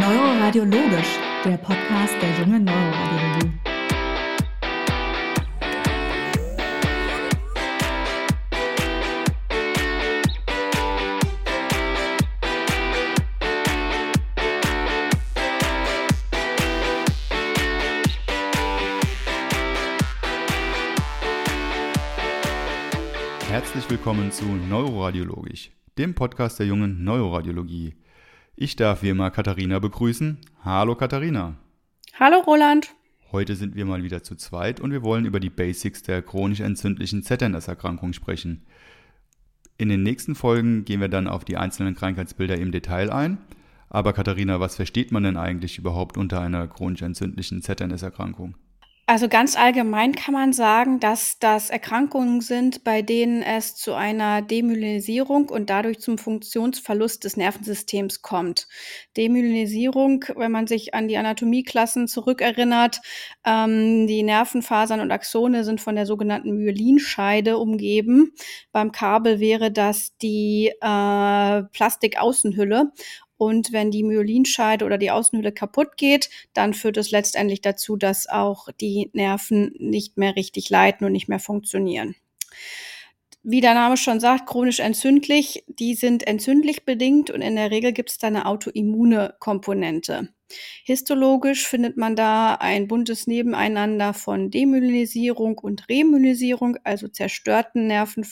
Neuroradiologisch, der Podcast der jungen Neuroradiologie. Herzlich willkommen zu Neuroradiologisch, dem Podcast der jungen Neuroradiologie. Ich darf wie immer Katharina begrüßen. Hallo Katharina. Hallo Roland. Heute sind wir mal wieder zu zweit und wir wollen über die Basics der chronisch entzündlichen ZNS-Erkrankung sprechen. In den nächsten Folgen gehen wir dann auf die einzelnen Krankheitsbilder im Detail ein. Aber Katharina, was versteht man denn eigentlich überhaupt unter einer chronisch entzündlichen ZNS-Erkrankung? Also ganz allgemein kann man sagen, dass das Erkrankungen sind, bei denen es zu einer Demyelinisierung und dadurch zum Funktionsverlust des Nervensystems kommt. Demyelinisierung, wenn man sich an die Anatomieklassen zurückerinnert, ähm, die Nervenfasern und Axone sind von der sogenannten Myelinscheide umgeben. Beim Kabel wäre das die äh, Plastikaußenhülle und wenn die Myelinscheide oder die Außenhülle kaputt geht, dann führt es letztendlich dazu, dass auch die Nerven nicht mehr richtig leiten und nicht mehr funktionieren. Wie der Name schon sagt, chronisch entzündlich, die sind entzündlich bedingt und in der Regel gibt es da eine autoimmune Komponente. Histologisch findet man da ein buntes Nebeneinander von Demyelinisierung und Remyelinisierung, also zerstörten Nerven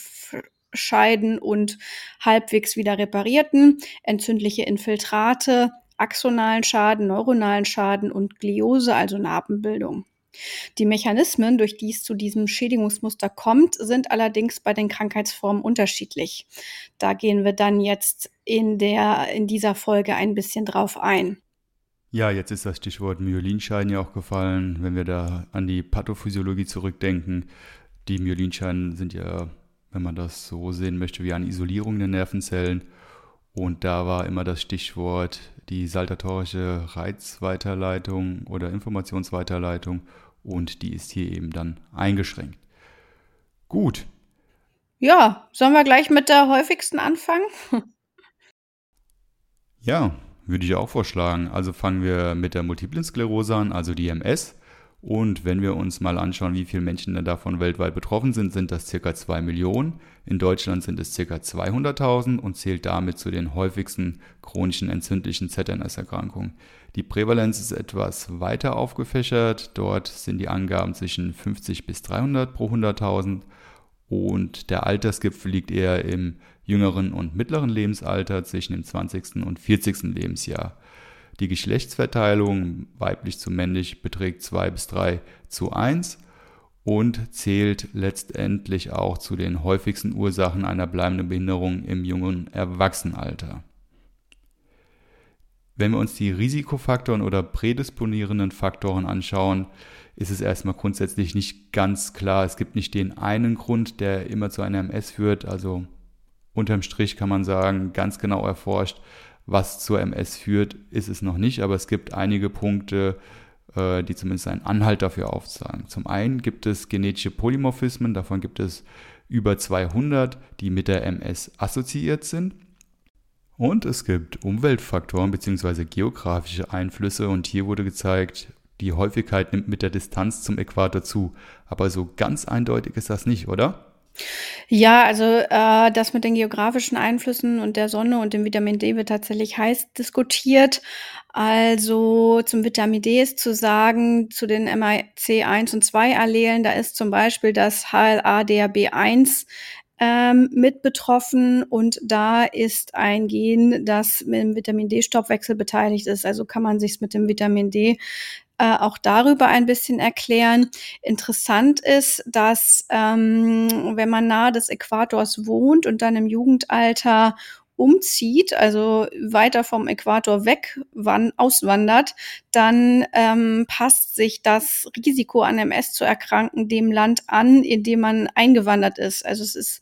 Scheiden und halbwegs wieder reparierten, entzündliche Infiltrate, axonalen Schaden, neuronalen Schaden und Gliose, also Narbenbildung. Die Mechanismen, durch die es zu diesem Schädigungsmuster kommt, sind allerdings bei den Krankheitsformen unterschiedlich. Da gehen wir dann jetzt in, der, in dieser Folge ein bisschen drauf ein. Ja, jetzt ist das Stichwort Myelinscheiden ja auch gefallen, wenn wir da an die Pathophysiologie zurückdenken. Die Myelinscheiden sind ja wenn man das so sehen möchte, wie eine Isolierung der Nervenzellen. Und da war immer das Stichwort die saltatorische Reizweiterleitung oder Informationsweiterleitung und die ist hier eben dann eingeschränkt. Gut. Ja, sollen wir gleich mit der häufigsten anfangen? ja, würde ich auch vorschlagen. Also fangen wir mit der Multiplen Sklerose an, also die MS. Und wenn wir uns mal anschauen, wie viele Menschen davon weltweit betroffen sind, sind das circa 2 Millionen. In Deutschland sind es circa 200.000 und zählt damit zu den häufigsten chronischen entzündlichen ZNS-Erkrankungen. Die Prävalenz ist etwas weiter aufgefächert. Dort sind die Angaben zwischen 50 bis 300 pro 100.000 und der Altersgipfel liegt eher im jüngeren und mittleren Lebensalter zwischen dem 20. und 40. Lebensjahr. Die Geschlechtsverteilung weiblich zu männlich beträgt 2 bis 3 zu 1 und zählt letztendlich auch zu den häufigsten Ursachen einer bleibenden Behinderung im jungen Erwachsenenalter. Wenn wir uns die Risikofaktoren oder prädisponierenden Faktoren anschauen, ist es erstmal grundsätzlich nicht ganz klar. Es gibt nicht den einen Grund, der immer zu einer MS führt. Also unterm Strich kann man sagen, ganz genau erforscht was zur MS führt, ist es noch nicht, aber es gibt einige Punkte, äh, die zumindest einen Anhalt dafür aufzeigen. Zum einen gibt es genetische Polymorphismen, davon gibt es über 200, die mit der MS assoziiert sind. Und es gibt Umweltfaktoren bzw. geografische Einflüsse und hier wurde gezeigt, die Häufigkeit nimmt mit der Distanz zum Äquator zu. Aber so ganz eindeutig ist das nicht, oder? Ja, also äh, das mit den geografischen Einflüssen und der Sonne und dem Vitamin D wird tatsächlich heiß diskutiert. Also zum Vitamin D ist zu sagen, zu den MIC1 und 2 Allelen, da ist zum Beispiel das HLA-DRB1 ähm, mit betroffen und da ist ein Gen, das mit dem Vitamin D-Stoffwechsel beteiligt ist. Also kann man sich mit dem Vitamin D äh, auch darüber ein bisschen erklären. Interessant ist, dass ähm, wenn man nahe des Äquators wohnt und dann im Jugendalter umzieht, also weiter vom Äquator weg wann, auswandert, dann ähm, passt sich das Risiko an MS zu erkranken dem Land an, in dem man eingewandert ist. Also es ist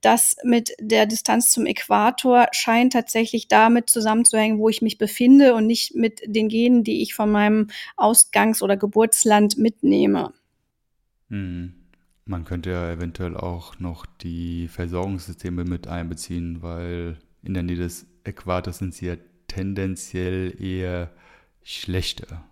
das mit der Distanz zum Äquator scheint tatsächlich damit zusammenzuhängen, wo ich mich befinde und nicht mit den Genen, die ich von meinem Ausgangs- oder Geburtsland mitnehme. Hm. Man könnte ja eventuell auch noch die Versorgungssysteme mit einbeziehen, weil in der Nähe des Äquators sind sie ja tendenziell eher schlechter.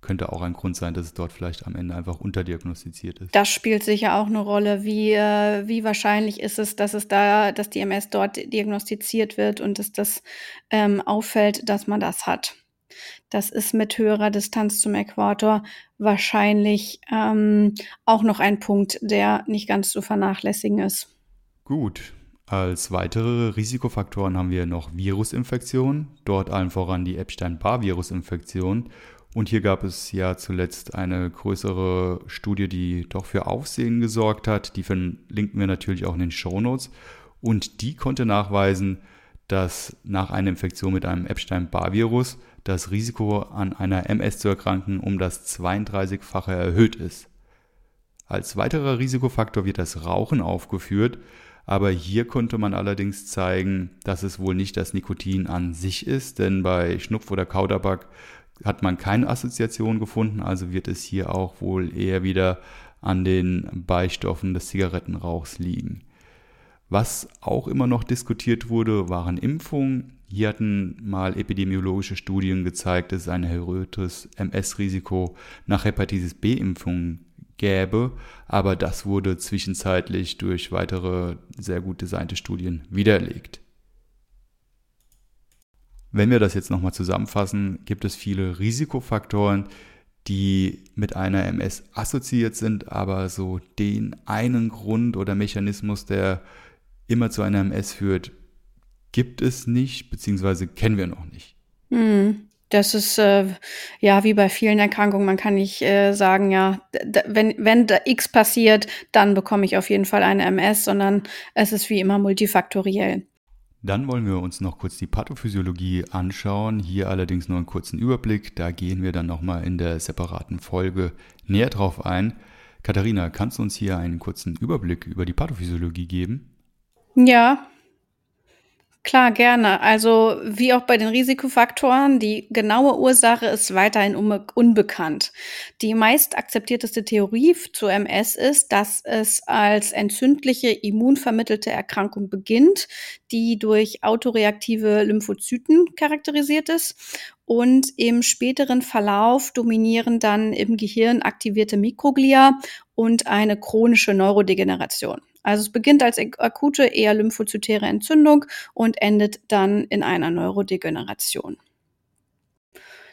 Könnte auch ein Grund sein, dass es dort vielleicht am Ende einfach unterdiagnostiziert ist. Das spielt sicher auch eine Rolle. Wie, äh, wie wahrscheinlich ist es, dass es da, dass die MS dort diagnostiziert wird und dass das ähm, auffällt, dass man das hat. Das ist mit höherer Distanz zum Äquator wahrscheinlich ähm, auch noch ein Punkt, der nicht ganz zu vernachlässigen ist. Gut. Als weitere Risikofaktoren haben wir noch Virusinfektionen, dort allen voran die Epstein-Barr-Virusinfektion. Und hier gab es ja zuletzt eine größere Studie, die doch für Aufsehen gesorgt hat. Die verlinken wir natürlich auch in den Shownotes. Und die konnte nachweisen, dass nach einer Infektion mit einem Epstein-Barr-Virus das Risiko an einer MS zu erkranken um das 32-fache erhöht ist. Als weiterer Risikofaktor wird das Rauchen aufgeführt, aber hier konnte man allerdings zeigen, dass es wohl nicht das Nikotin an sich ist, denn bei Schnupf oder Kautabak hat man keine Assoziation gefunden, also wird es hier auch wohl eher wieder an den Beistoffen des Zigarettenrauchs liegen. Was auch immer noch diskutiert wurde, waren Impfungen. Hier hatten mal epidemiologische Studien gezeigt, dass es ein erhöhtes MS-Risiko nach Hepatitis B-Impfungen gäbe, aber das wurde zwischenzeitlich durch weitere sehr gut designte Studien widerlegt. Wenn wir das jetzt nochmal zusammenfassen, gibt es viele Risikofaktoren, die mit einer MS assoziiert sind, aber so den einen Grund oder Mechanismus, der immer zu einer MS führt, gibt es nicht, beziehungsweise kennen wir noch nicht. Hm. Das ist äh, ja wie bei vielen Erkrankungen. Man kann nicht äh, sagen, ja, wenn, wenn da X passiert, dann bekomme ich auf jeden Fall eine MS, sondern es ist wie immer multifaktoriell. Dann wollen wir uns noch kurz die Pathophysiologie anschauen. Hier allerdings nur einen kurzen Überblick. Da gehen wir dann nochmal in der separaten Folge näher drauf ein. Katharina, kannst du uns hier einen kurzen Überblick über die Pathophysiologie geben? Ja, Klar, gerne. Also wie auch bei den Risikofaktoren, die genaue Ursache ist weiterhin unbekannt. Die meist akzeptierteste Theorie zu MS ist, dass es als entzündliche immunvermittelte Erkrankung beginnt, die durch autoreaktive Lymphozyten charakterisiert ist. Und im späteren Verlauf dominieren dann im Gehirn aktivierte Mikroglia und eine chronische Neurodegeneration. Also es beginnt als akute, eher lymphozytäre Entzündung und endet dann in einer Neurodegeneration.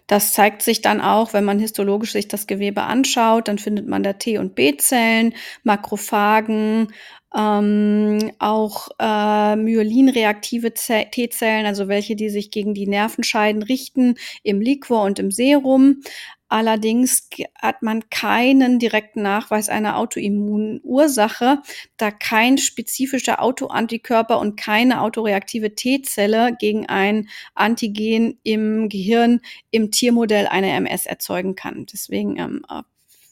Das zeigt sich dann auch, wenn man histologisch sich das Gewebe anschaut, dann findet man da T- und B-Zellen, Makrophagen, ähm, auch äh, myelinreaktive T-Zellen, also welche, die sich gegen die Nervenscheiden richten, im Liquor und im Serum. Allerdings hat man keinen direkten Nachweis einer Autoimmunursache, da kein spezifischer Autoantikörper und keine autoreaktive T-Zelle gegen ein Antigen im Gehirn im Tiermodell eine MS erzeugen kann. Deswegen, ähm,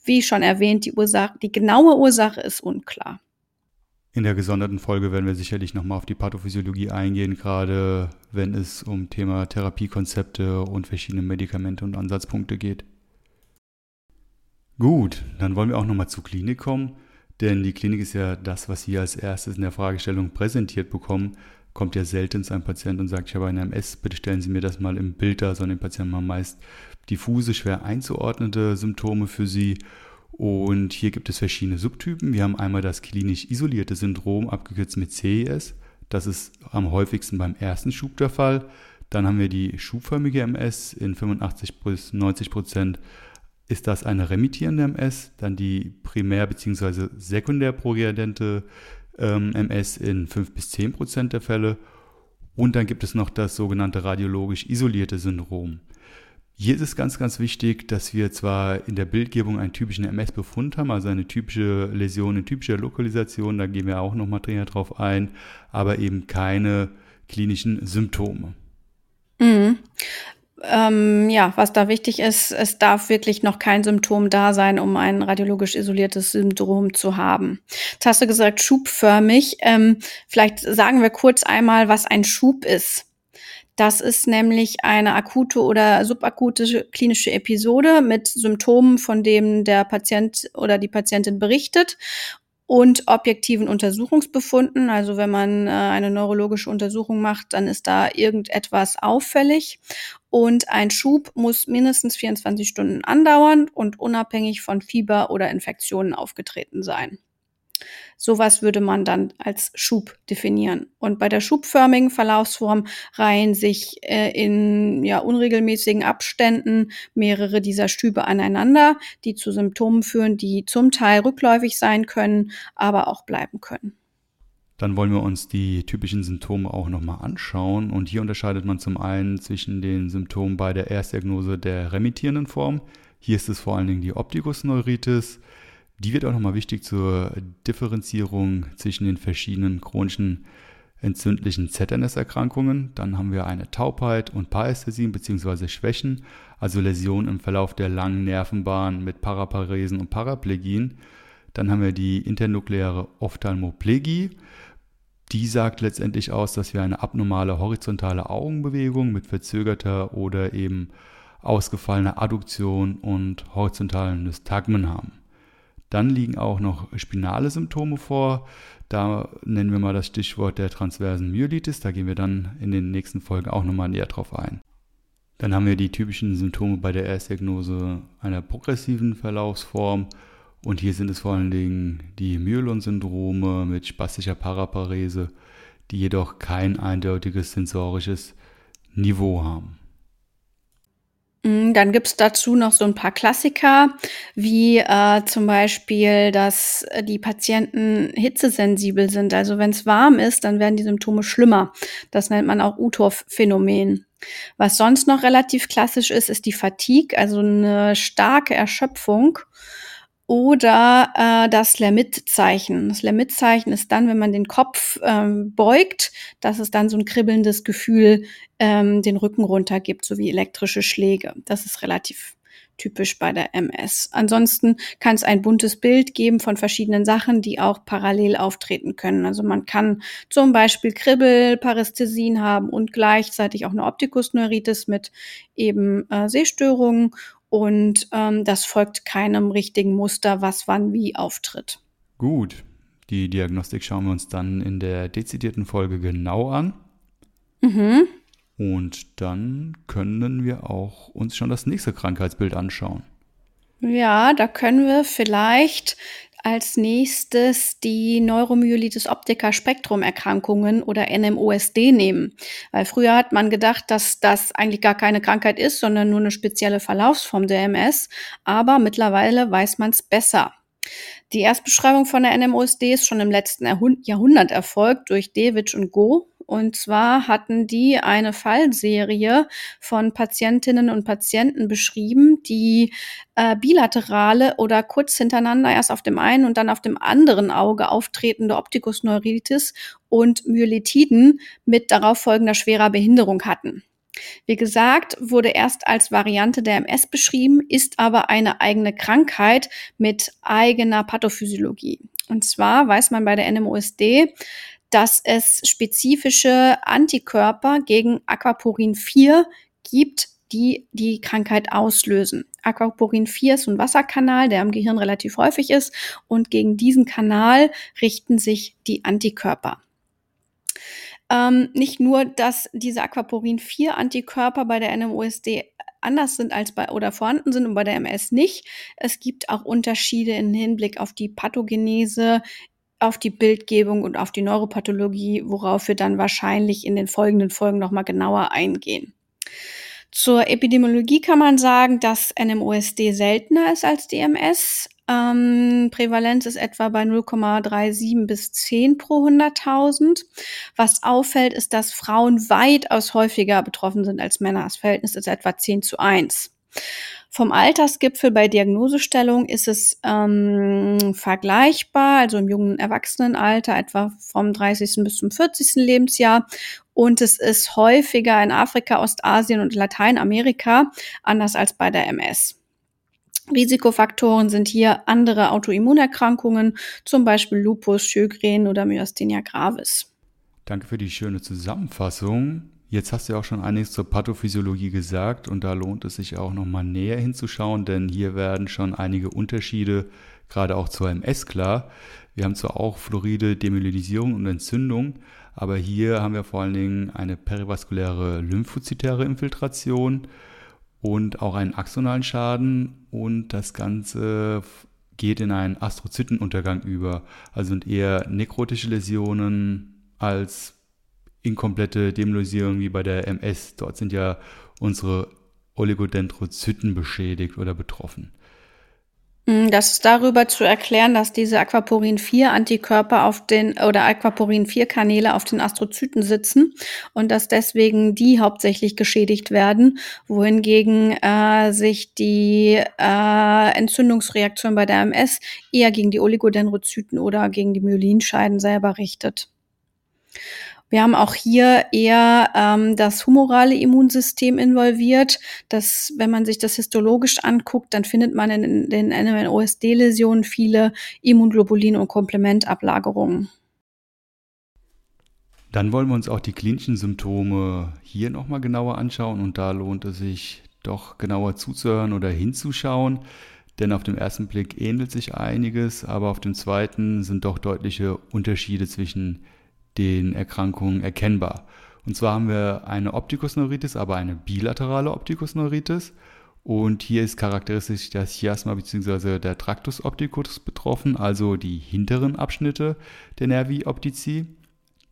wie schon erwähnt, die Ursache, die genaue Ursache ist unklar. In der gesonderten Folge werden wir sicherlich nochmal auf die Pathophysiologie eingehen, gerade wenn es um Thema Therapiekonzepte und verschiedene Medikamente und Ansatzpunkte geht. Gut, dann wollen wir auch nochmal zur Klinik kommen, denn die Klinik ist ja das, was Sie als erstes in der Fragestellung präsentiert bekommen. Kommt ja selten zu einem Patienten und sagt, ich habe eine MS, bitte stellen Sie mir das mal im Bild dar, sondern die Patienten haben meist diffuse, schwer einzuordnende Symptome für Sie. Und hier gibt es verschiedene Subtypen. Wir haben einmal das klinisch isolierte Syndrom, abgekürzt mit CIS. Das ist am häufigsten beim ersten Schub der Fall. Dann haben wir die schubförmige MS in 85 bis 90 Prozent ist das eine remittierende MS, dann die primär- bzw. sekundär progrediente ähm, MS in 5 bis 10 Prozent der Fälle. Und dann gibt es noch das sogenannte radiologisch isolierte Syndrom. Hier ist es ganz, ganz wichtig, dass wir zwar in der Bildgebung einen typischen MS-Befund haben, also eine typische Läsion in typischer Lokalisation, da gehen wir auch nochmal näher drauf ein, aber eben keine klinischen Symptome. Ähm, ja, was da wichtig ist, es darf wirklich noch kein Symptom da sein, um ein radiologisch isoliertes Syndrom zu haben. Jetzt hast du gesagt, schubförmig. Ähm, vielleicht sagen wir kurz einmal, was ein Schub ist. Das ist nämlich eine akute oder subakute klinische Episode mit Symptomen, von denen der Patient oder die Patientin berichtet und objektiven Untersuchungsbefunden. Also wenn man äh, eine neurologische Untersuchung macht, dann ist da irgendetwas auffällig. Und ein Schub muss mindestens 24 Stunden andauern und unabhängig von Fieber oder Infektionen aufgetreten sein. Sowas würde man dann als Schub definieren. Und bei der schubförmigen Verlaufsform reihen sich äh, in ja, unregelmäßigen Abständen mehrere dieser Stübe aneinander, die zu Symptomen führen, die zum Teil rückläufig sein können, aber auch bleiben können. Dann wollen wir uns die typischen Symptome auch nochmal anschauen. Und hier unterscheidet man zum einen zwischen den Symptomen bei der Erstdiagnose der remittierenden Form. Hier ist es vor allen Dingen die Optikusneuritis. Die wird auch nochmal wichtig zur Differenzierung zwischen den verschiedenen chronischen entzündlichen ZNS-Erkrankungen. Dann haben wir eine Taubheit und Parästhesien bzw. Schwächen, also Läsionen im Verlauf der langen Nervenbahn mit Paraparesen und Paraplegien. Dann haben wir die internukleare Ophthalmoplegie. Die sagt letztendlich aus, dass wir eine abnormale horizontale Augenbewegung mit verzögerter oder eben ausgefallener Adduktion und horizontalen Nystagmen haben. Dann liegen auch noch spinale Symptome vor. Da nennen wir mal das Stichwort der transversen Myelitis. Da gehen wir dann in den nächsten Folgen auch nochmal näher drauf ein. Dann haben wir die typischen Symptome bei der Erstdiagnose einer progressiven Verlaufsform. Und hier sind es vor allen Dingen die Myelon-Syndrome mit spastischer Paraparese, die jedoch kein eindeutiges sensorisches Niveau haben. Mm, dann gibt's dazu noch so ein paar Klassiker, wie äh, zum Beispiel, dass die Patienten hitzesensibel sind. Also wenn es warm ist, dann werden die Symptome schlimmer. Das nennt man auch Uthoff-Phänomen. Was sonst noch relativ klassisch ist, ist die Fatigue, also eine starke Erschöpfung oder äh, das Lermit-Zeichen. Das Lermit-Zeichen ist dann, wenn man den Kopf ähm, beugt, dass es dann so ein kribbelndes Gefühl ähm, den Rücken runtergibt, so wie elektrische Schläge. Das ist relativ typisch bei der MS. Ansonsten kann es ein buntes Bild geben von verschiedenen Sachen, die auch parallel auftreten können. Also man kann zum Beispiel Kribbel, Parästhesien haben und gleichzeitig auch eine Optikusneuritis mit eben äh, Sehstörungen und ähm, das folgt keinem richtigen Muster, was wann wie auftritt. Gut, die Diagnostik schauen wir uns dann in der dezidierten Folge genau an. Mhm. Und dann können wir auch uns schon das nächste Krankheitsbild anschauen. Ja, da können wir vielleicht als nächstes die Neuromyelitis optica Spektrumerkrankungen oder NMOSD nehmen. Weil früher hat man gedacht, dass das eigentlich gar keine Krankheit ist, sondern nur eine spezielle Verlaufsform der MS. Aber mittlerweile weiß man es besser. Die Erstbeschreibung von der NMOSD ist schon im letzten Jahrhundert erfolgt durch David und Go und zwar hatten die eine Fallserie von Patientinnen und Patienten beschrieben, die äh, bilaterale oder kurz hintereinander erst auf dem einen und dann auf dem anderen Auge auftretende Optikusneuritis und Myelitiden mit darauf folgender schwerer Behinderung hatten. Wie gesagt, wurde erst als Variante der MS beschrieben, ist aber eine eigene Krankheit mit eigener Pathophysiologie. Und zwar weiß man bei der NMOSD, dass es spezifische Antikörper gegen Aquaporin 4 gibt, die die Krankheit auslösen. Aquaporin 4 ist ein Wasserkanal, der im Gehirn relativ häufig ist und gegen diesen Kanal richten sich die Antikörper. Ähm, nicht nur, dass diese Aquaporin 4 Antikörper bei der NMOSD anders sind als bei oder vorhanden sind und bei der MS nicht. Es gibt auch Unterschiede im Hinblick auf die Pathogenese, auf die Bildgebung und auf die Neuropathologie, worauf wir dann wahrscheinlich in den folgenden Folgen nochmal genauer eingehen. Zur Epidemiologie kann man sagen, dass NMOSD seltener ist als DMS. Ähm, Prävalenz ist etwa bei 0,37 bis 10 pro 100.000. Was auffällt, ist, dass Frauen weitaus häufiger betroffen sind als Männer. Das Verhältnis ist etwa 10 zu 1. Vom Altersgipfel bei Diagnosestellung ist es ähm, vergleichbar, also im jungen Erwachsenenalter etwa vom 30. bis zum 40. Lebensjahr. Und es ist häufiger in Afrika, Ostasien und Lateinamerika, anders als bei der MS. Risikofaktoren sind hier andere Autoimmunerkrankungen, zum Beispiel Lupus, Sjögren oder Myasthenia gravis. Danke für die schöne Zusammenfassung. Jetzt hast du ja auch schon einiges zur Pathophysiologie gesagt und da lohnt es sich auch nochmal näher hinzuschauen, denn hier werden schon einige Unterschiede gerade auch zur MS klar. Wir haben zwar auch Fluoride, Demyelinisierung und Entzündung, Aber hier haben wir vor allen Dingen eine perivaskuläre lymphozytäre Infiltration und auch einen axonalen Schaden und das Ganze geht in einen Astrozytenuntergang über. Also sind eher nekrotische Läsionen als inkomplette Demyelisierung wie bei der MS. Dort sind ja unsere Oligodendrozyten beschädigt oder betroffen. Mm, das ist darüber zu erklären, dass diese Aquaporin-4-Antikörper auf den oder Aquaporin-4-Kanäle auf den Astrozyten sitzen und dass deswegen die hauptsächlich geschädigt werden, wohingegen äh, sich die äh, Entzündungsreaktion bei der MS eher gegen die Oligodendrozyten oder gegen die Myelinscheiden selber richtet. Wir haben auch hier eher ähm, das humorale Immunsystem involviert. Das, wenn man sich das histologisch anguckt, dann findet man in den NMN-OSD-Läsionen viele Immunglobulin- und Komplementablagerungen. Dann wollen wir uns auch die klinischen Symptome hier nochmal genauer anschauen und da lohnt es sich doch genauer zuzuhören oder hinzuschauen, denn auf dem ersten Blick ähnelt sich einiges, aber auf dem zweiten sind doch deutliche Unterschiede zwischen den Erkrankungen erkennbar. Und zwar haben wir eine Optikusneuritis, aber eine bilaterale Optikusneuritis. Und hier ist charakteristisch das Chiasma bzw. der Tractus opticus betroffen, also die hinteren Abschnitte der Nervi optici.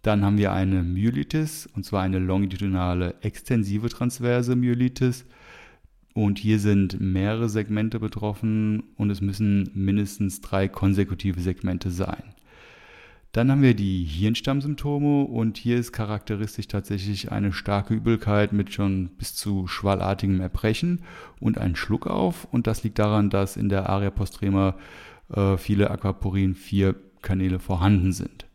Dann haben wir eine Myelitis, und zwar eine longitudinale extensive transverse Myelitis. Und hier sind mehrere Segmente betroffen und es müssen mindestens drei konsekutive Segmente sein. Dann haben wir die Hirnstammsymptome und hier ist charakteristisch tatsächlich eine starke Übelkeit mit schon bis zu schwallartigem Erbrechen und ein Schluckauf. Und das liegt daran, dass in der Aria postrema äh, viele Aquaporin-4-Kanäle vorhanden sind.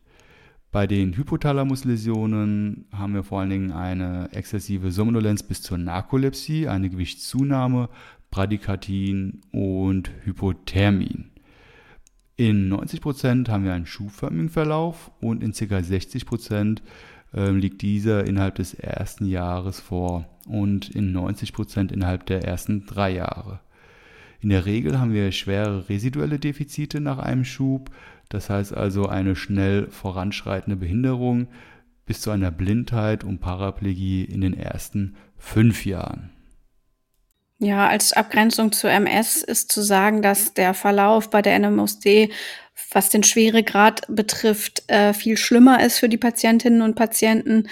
Bei den Hypothalamusläsionen haben wir vor allen Dingen eine exzessive Somnolenz bis zur Narkolepsie, eine Gewichtszunahme, Bradykartin und Hypothermien. In 90 Prozent haben wir einen schubförmigen Verlauf und in ca. 60 Prozent ähm, liegt dieser innerhalb des ersten Jahres vor und in 90 Prozent innerhalb der ersten drei Jahre. In der Regel haben wir schwere residuelle Defizite nach einem Schub, das heißt also eine schnell voranschreitende Behinderung bis zu einer Blindheit und Paraplegie in den ersten fünf Jahren. Ja, als Abgrenzung zur MS ist zu sagen, dass der Verlauf bei der NMOSD, was den Schweregrad betrifft, äh, viel schlimmer ist für die Patientinnen und Patienten.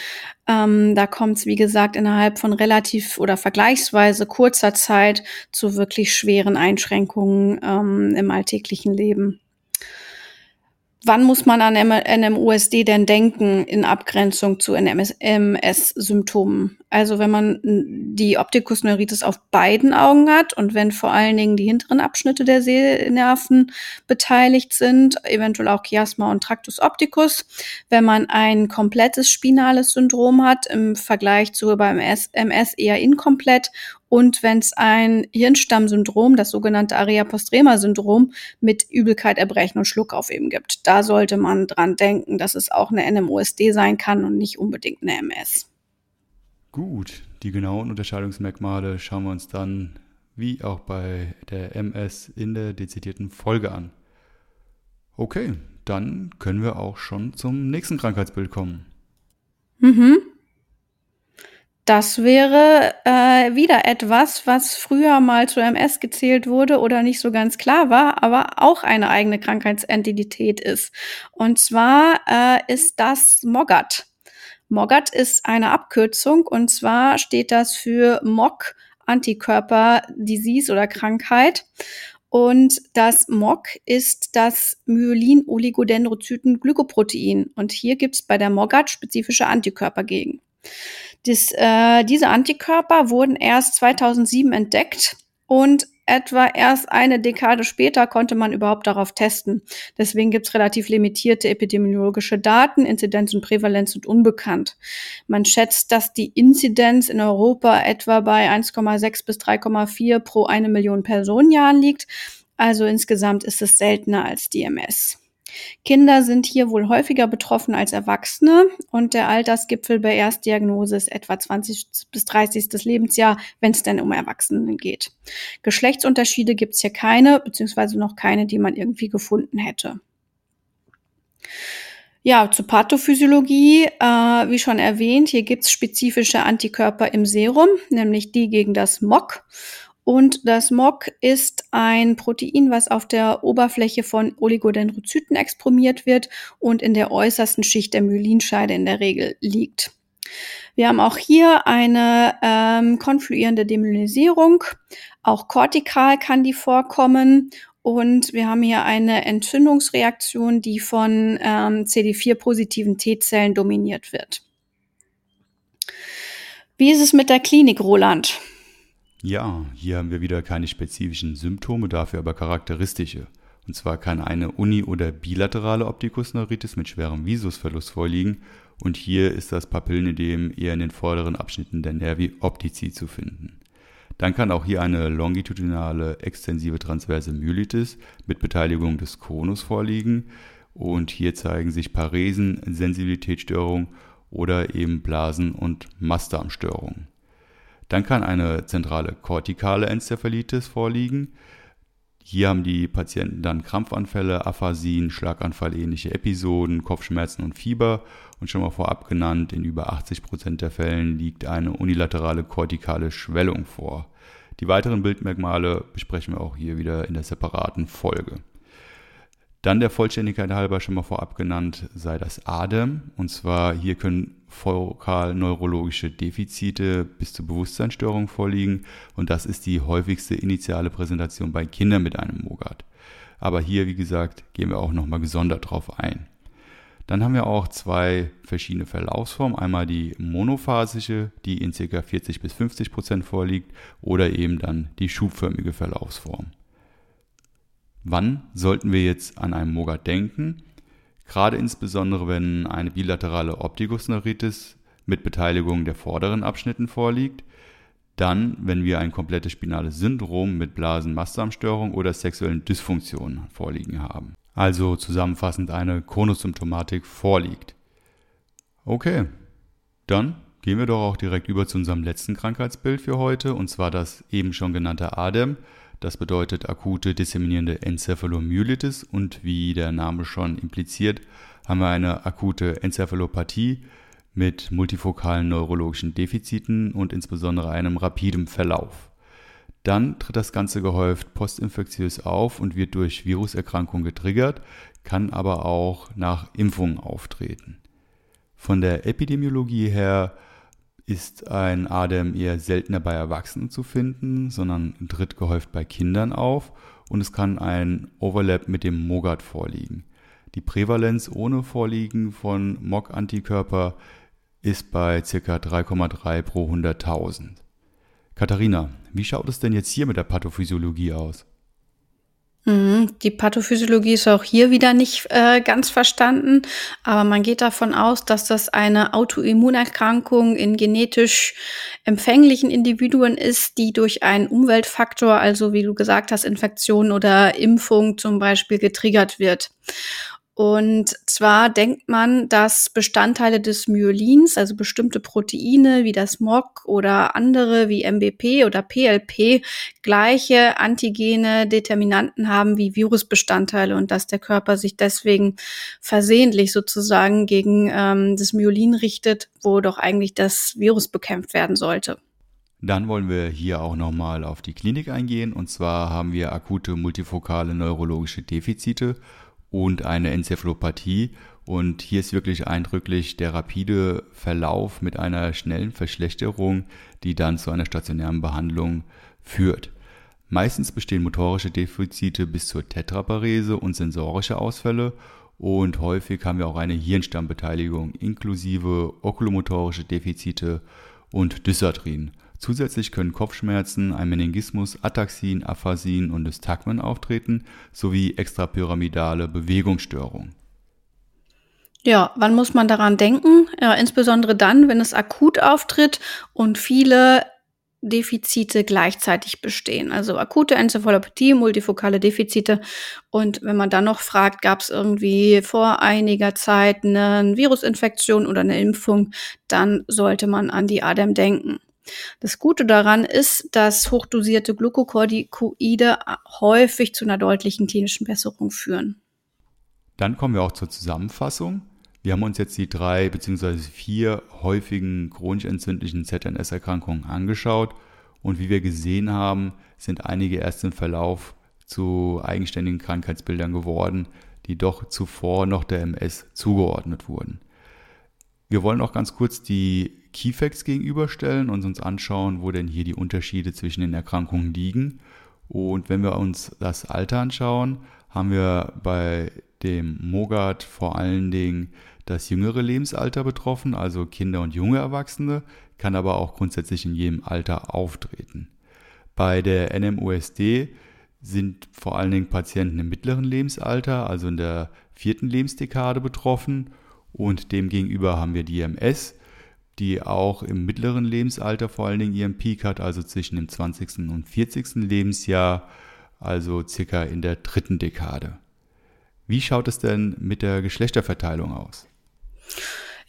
Ähm, da kommt es, wie gesagt, innerhalb von relativ oder vergleichsweise kurzer Zeit zu wirklich schweren Einschränkungen ähm, im alltäglichen Leben. Wann muss man an NMUSD denn denken in Abgrenzung zu NMS-Symptomen? Also wenn man die Optikusneuritis auf beiden Augen hat und wenn vor allen Dingen die hinteren Abschnitte der Sehnerven beteiligt sind, eventuell auch Chiasma und Tractus opticus, wenn man ein komplettes spinales Syndrom hat, im Vergleich zu beim MS eher inkomplett und wenn es ein Hirnstammsyndrom, das sogenannte Aria postrema Syndrom mit Übelkeit, Erbrechen und Schluckauf eben gibt. Da sollte man dran denken, dass es auch eine NMOSD sein kann und nicht unbedingt eine MS. Gut, die genauen Unterscheidungsmerkmale schauen wir uns dann wie auch bei der MS in der dezidierten Folge an. Okay, dann können wir auch schon zum nächsten Krankheitsbild kommen. Mhm. Das wäre äh, wieder etwas, was früher mal zu MS gezählt wurde oder nicht so ganz klar war, aber auch eine eigene Krankheitsentität ist. Und zwar äh, ist das MOGAT. MOGAT ist eine Abkürzung und zwar steht das für MOG Antikörper Disease oder Krankheit. Und das MOG ist das Myelin-Oligodendrozyten-Glykoprotein. Und hier gibt es bei der MOGAT spezifische Antikörper gegen. Dies, äh, diese Antikörper wurden erst 2007 entdeckt und etwa erst eine Dekade später konnte man überhaupt darauf testen. Deswegen gibt es relativ limitierte epidemiologische Daten, Inzidenz und Prävalenz sind unbekannt. Man schätzt, dass die Inzidenz in Europa etwa bei 1,6 bis 3,4 pro eine Million Personenjahren liegt. Also insgesamt ist es seltener als die MS. Kinder sind hier wohl häufiger betroffen als Erwachsene und der Altersgipfel bei Erstdiagnose ist etwa 20 bis 30. Lebensjahr, wenn es denn um Erwachsenen geht. Geschlechtsunterschiede gibt es hier keine, beziehungsweise noch keine, die man irgendwie gefunden hätte. Ja, zur Pathophysiologie, äh, wie schon erwähnt, hier gibt's spezifische Antikörper im Serum, nämlich die gegen das MOC. Und das MOC ist ein Protein, was auf der Oberfläche von Oligodendrozyten exprimiert wird und in der äußersten Schicht der Myelinscheide in der Regel liegt. Wir haben auch hier eine ähm, konfluierende Demyelinisierung. Auch kortikal kann die vorkommen. Und wir haben hier eine Entzündungsreaktion, die von ähm, CD4-positiven T-Zellen dominiert wird. Wie ist es mit der Klinik, Roland? Ja, hier haben wir wieder keine spezifischen Symptome, dafür aber charakteristische. Und zwar kann eine uni- oder bilaterale Optikusneuritis mit schwerem Visusverlust vorliegen und hier ist das Papillenödem eher in den vorderen Abschnitten der Nervi optici zu finden. Dann kann auch hier eine longitudinale extensive transverse Myelitis mit Beteiligung des Konus vorliegen und hier zeigen sich Paresen, Sensibilitätsstörungen oder eben Blasen- und Mastdarmstörungen. Dann kann eine zentrale kortikale Enzephalitis vorliegen. Hier haben die Patienten dann Krampfanfälle, Aphasien, Schlaganfallähnliche Episoden, Kopfschmerzen und Fieber. Und schon mal vorab genannt, in über 80 Prozent der Fällen liegt eine unilaterale kortikale Schwellung vor. Die weiteren Bildmerkmale besprechen wir auch hier wieder in der separaten Folge. Dann der Vollständigkeit halber schon mal vorab genannt sei das ADEM. Und zwar hier können fokal-neurologische Defizite bis zur Bewusstseinsstörung vorliegen. Und das ist die häufigste initiale Präsentation bei Kindern mit einem MOGAD. Aber hier, wie gesagt, gehen wir auch nochmal gesondert drauf ein. Dann haben wir auch zwei verschiedene Verlaufsformen. Einmal die monophasische, die in ca. 40 bis 50 Prozent vorliegt, oder eben dann die schubförmige Verlaufsform. Wann sollten wir jetzt an einen Moga denken? Gerade insbesondere, wenn eine bilaterale Optikusneuritis mit Beteiligung der vorderen Abschnitten vorliegt, dann, wenn wir ein komplettes spinales Syndrom mit Blasen-Mastdarmstörung oder sexuellen Dysfunktionen vorliegen haben. Also zusammenfassend eine Chronosymptomatik vorliegt. Okay, dann gehen wir doch auch direkt über zu unserem letzten Krankheitsbild für heute, und zwar das eben schon genannte ADEM, das bedeutet akute disseminierende Enzephalomyelitis und wie der Name schon impliziert, haben wir eine akute Enzephalopathie mit multifokalen neurologischen Defiziten und insbesondere einem rapidem Verlauf. Dann tritt das Ganze gehäuft postinfektiös auf und wird durch Viruserkrankung getriggert, kann aber auch nach Impfungen auftreten. Von der Epidemiologie her ist ein Adem eher seltener bei Erwachsenen zu finden, sondern tritt gehäuft bei Kindern auf und es kann ein Overlap mit dem MOGAD vorliegen. Die Prävalenz ohne Vorliegen von MOG-Antikörper ist bei ca. 3,3 pro 100.000. Katharina, wie schaut es denn jetzt hier mit der Pathophysiologie aus? Mhm, die Pathophysiologie ist auch hier wieder nicht äh, ganz verstanden, aber man geht davon aus, dass das eine Autoimmunerkrankung in genetisch empfänglichen Individuen ist, die durch einen Umweltfaktor, also wie du gesagt hast, Infektion oder Impfung zum Beispiel getriggert wird. Und zwar denkt man, dass Bestandteile des Myelins, also bestimmte Proteine wie das MOC oder andere wie MBP oder PLP, gleiche antigene Determinanten haben wie Virusbestandteile und dass der Körper sich deswegen versehentlich sozusagen gegen ähm, das Myelin richtet, wo doch eigentlich das Virus bekämpft werden sollte. Dann wollen wir hier auch nochmal auf die Klinik eingehen. Und zwar haben wir akute multifokale neurologische Defizite und eine Enzephalopathie. Und hier ist wirklich eindrücklich der rapide Verlauf mit einer schnellen Verschlechterung, die dann zu einer stationären Behandlung führt. Meistens bestehen motorische Defizite bis zur Tetraparese und sensorische Ausfälle und häufig haben wir auch eine Hirnstammbeteiligung inklusive okulomotorische Defizite und Dysarthrien. Zusätzlich können Kopfschmerzen, ein Meningismus, Ataxien, Aphasien und Nystagmen auftreten, sowie extrapyramidale Bewegungsstörungen. Ja, wann muss man daran denken? Ja, insbesondere dann, wenn es akut auftritt und viele Defizite gleichzeitig bestehen. Also akute Enzephalopathie, multifokale Defizite. Und wenn man dann noch fragt, gab es irgendwie vor einiger Zeit eine Virusinfektion oder eine Impfung, dann sollte man an die ADEM denken. Das Gute daran ist, dass hochdosierte Glukokortikoide häufig zu einer deutlichen klinischen Besserung führen. Dann kommen wir auch zur Zusammenfassung. Wir haben uns jetzt die drei bzw. vier häufigen chronisch entzündlichen ZNS-Erkrankungen angeschaut und wie wir gesehen haben, sind einige erst im Verlauf zu eigenständigen Krankheitsbildern geworden, die doch zuvor noch der MS zugeordnet wurden. Wir wollen auch ganz kurz die Keyfacts gegenüberstellen und uns anschauen, wo denn hier die Unterschiede zwischen den Erkrankungen liegen. Und wenn wir uns das Alter anschauen, haben wir bei dem Mogat vor allen Dingen das jüngere Lebensalter betroffen, also Kinder und junge Erwachsene, kann aber auch grundsätzlich in jedem Alter auftreten. Bei der NMOSD sind vor allen Dingen Patienten im mittleren Lebensalter, also in der vierten Lebensdekade betroffen und demgegenüber haben wir die MS, die auch im mittleren Lebensalter vor allen Dingen ihren Peak hat, also zwischen dem 20. und 40. Lebensjahr, also circa in der dritten Dekade. Wie schaut es denn mit der Geschlechterverteilung aus?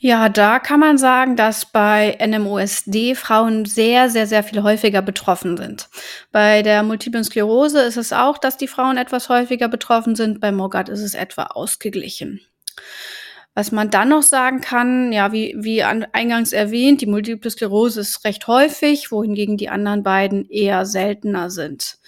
Ja, da kann man sagen, dass bei NMOSD Frauen sehr, sehr, sehr viel häufiger betroffen sind. Bei der Multiplen Sklerose ist es auch, dass die Frauen etwas häufiger betroffen sind. Bei Mogat ist es etwa ausgeglichen. Was man dann noch sagen kann, ja, wie, wie eingangs erwähnt, die Multiple Sklerose ist recht häufig, wohingegen die anderen beiden eher seltener sind.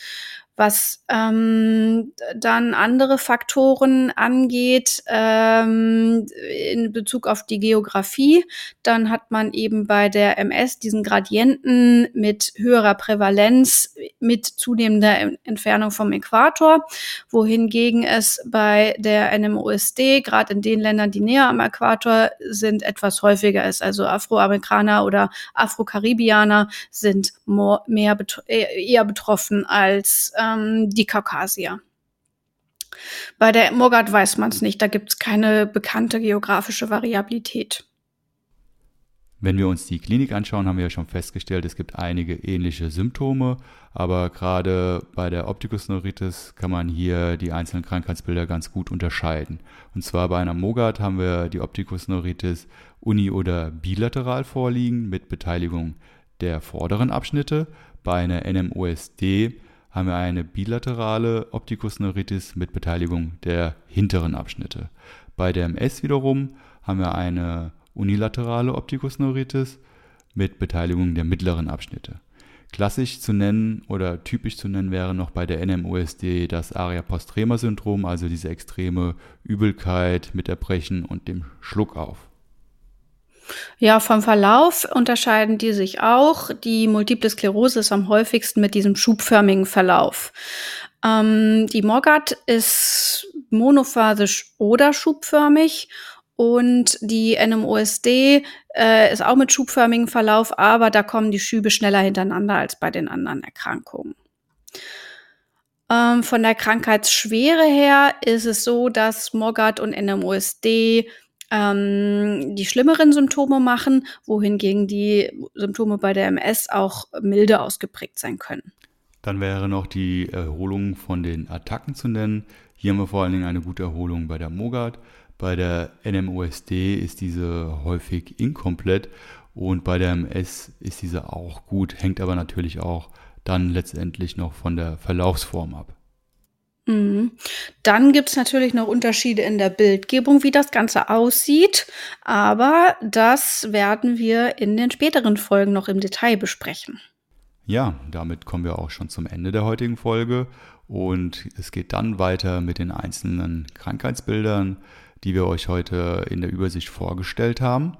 Was ähm, dann andere Faktoren angeht, ähm, in Bezug auf die Geografie, dann hat man eben bei der MS diesen Gradienten mit höherer Prävalenz mit zunehmender Entfernung vom Äquator, wohingegen es bei der NMOSD, gerade in den Ländern, die näher am Äquator sind, etwas häufiger ist. Also Afroamerikaner oder Afrokaribianer sind mehr bet eher betroffen als ähm, die Kaukasier. Bei der Mogat weiß man es nicht, da gibt es keine bekannte geografische Variabilität. Wenn wir uns die Klinik anschauen, haben wir ja schon festgestellt, es gibt einige ähnliche Symptome, aber gerade bei der Optikusneuritis kann man hier die einzelnen Krankheitsbilder ganz gut unterscheiden. Und zwar bei einer Mogat haben wir die Optikusneuritis uni- oder bilateral vorliegen mit Beteiligung der vorderen Abschnitte. Bei einer NMOSD haben wir eine bilaterale Optikusneuritis mit Beteiligung der hinteren Abschnitte. Bei der MS wiederum haben wir eine unilaterale Optikusneuritis mit Beteiligung der mittleren Abschnitte. Klassisch zu nennen oder typisch zu nennen wäre noch bei der NMOSD das Aria-Postrema-Syndrom, also diese extreme Übelkeit mit Erbrechen und dem Schluck auf. Ja, vom Verlauf unterscheiden die sich auch. Die Multiple Sklerose ist am häufigsten mit diesem schubförmigen Verlauf. Ähm, die Mogat ist monophasisch oder schubförmig und die NMOSD äh, ist auch mit schubförmigem Verlauf, aber da kommen die Schübe schneller hintereinander als bei den anderen Erkrankungen. Ähm, von der Krankheitsschwere her ist es so, dass Mogat und NMOSD ähm, die schlimmeren Symptome machen, wohingegen die Symptome bei der MS auch milde ausgeprägt sein können. Dann wäre noch die Erholung von den Attacken zu nennen. Hier haben wir vor allen Dingen eine gute Erholung bei der Mogat. Bei der NMOSD ist diese häufig inkomplett und bei der MS ist diese auch gut, hängt aber natürlich auch dann letztendlich noch von der Verlaufsform ab. Mhm. Dann gibt's natürlich noch Unterschiede in der Bildgebung, wie das Ganze aussieht, aber das werden wir in den späteren Folgen noch im Detail besprechen. Ja, damit kommen wir auch schon zum Ende der heutigen Folge und es geht dann weiter mit den einzelnen Krankheitsbildern, die wir euch heute in der Übersicht vorgestellt haben.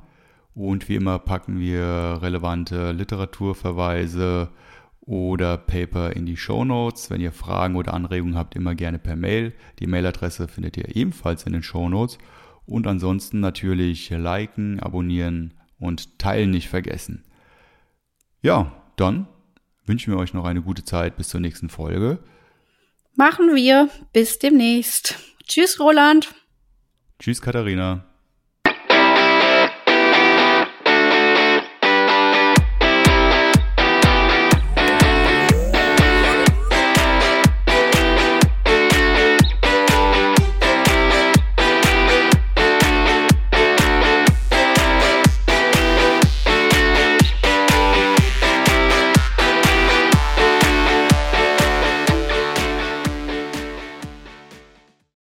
Und wie immer packen wir relevante Literaturverweise, oder Paper in die Show Notes. Wenn ihr Fragen oder Anregungen habt, immer gerne per Mail. Die Mailadresse findet ihr ebenfalls in den Show Notes. Und ansonsten natürlich liken, abonnieren und teilen nicht vergessen. Ja, dann wünschen wir euch noch eine gute Zeit bis zur nächsten Folge. Machen wir. Bis demnächst. Tschüss, Roland. Tschüss, Katharina.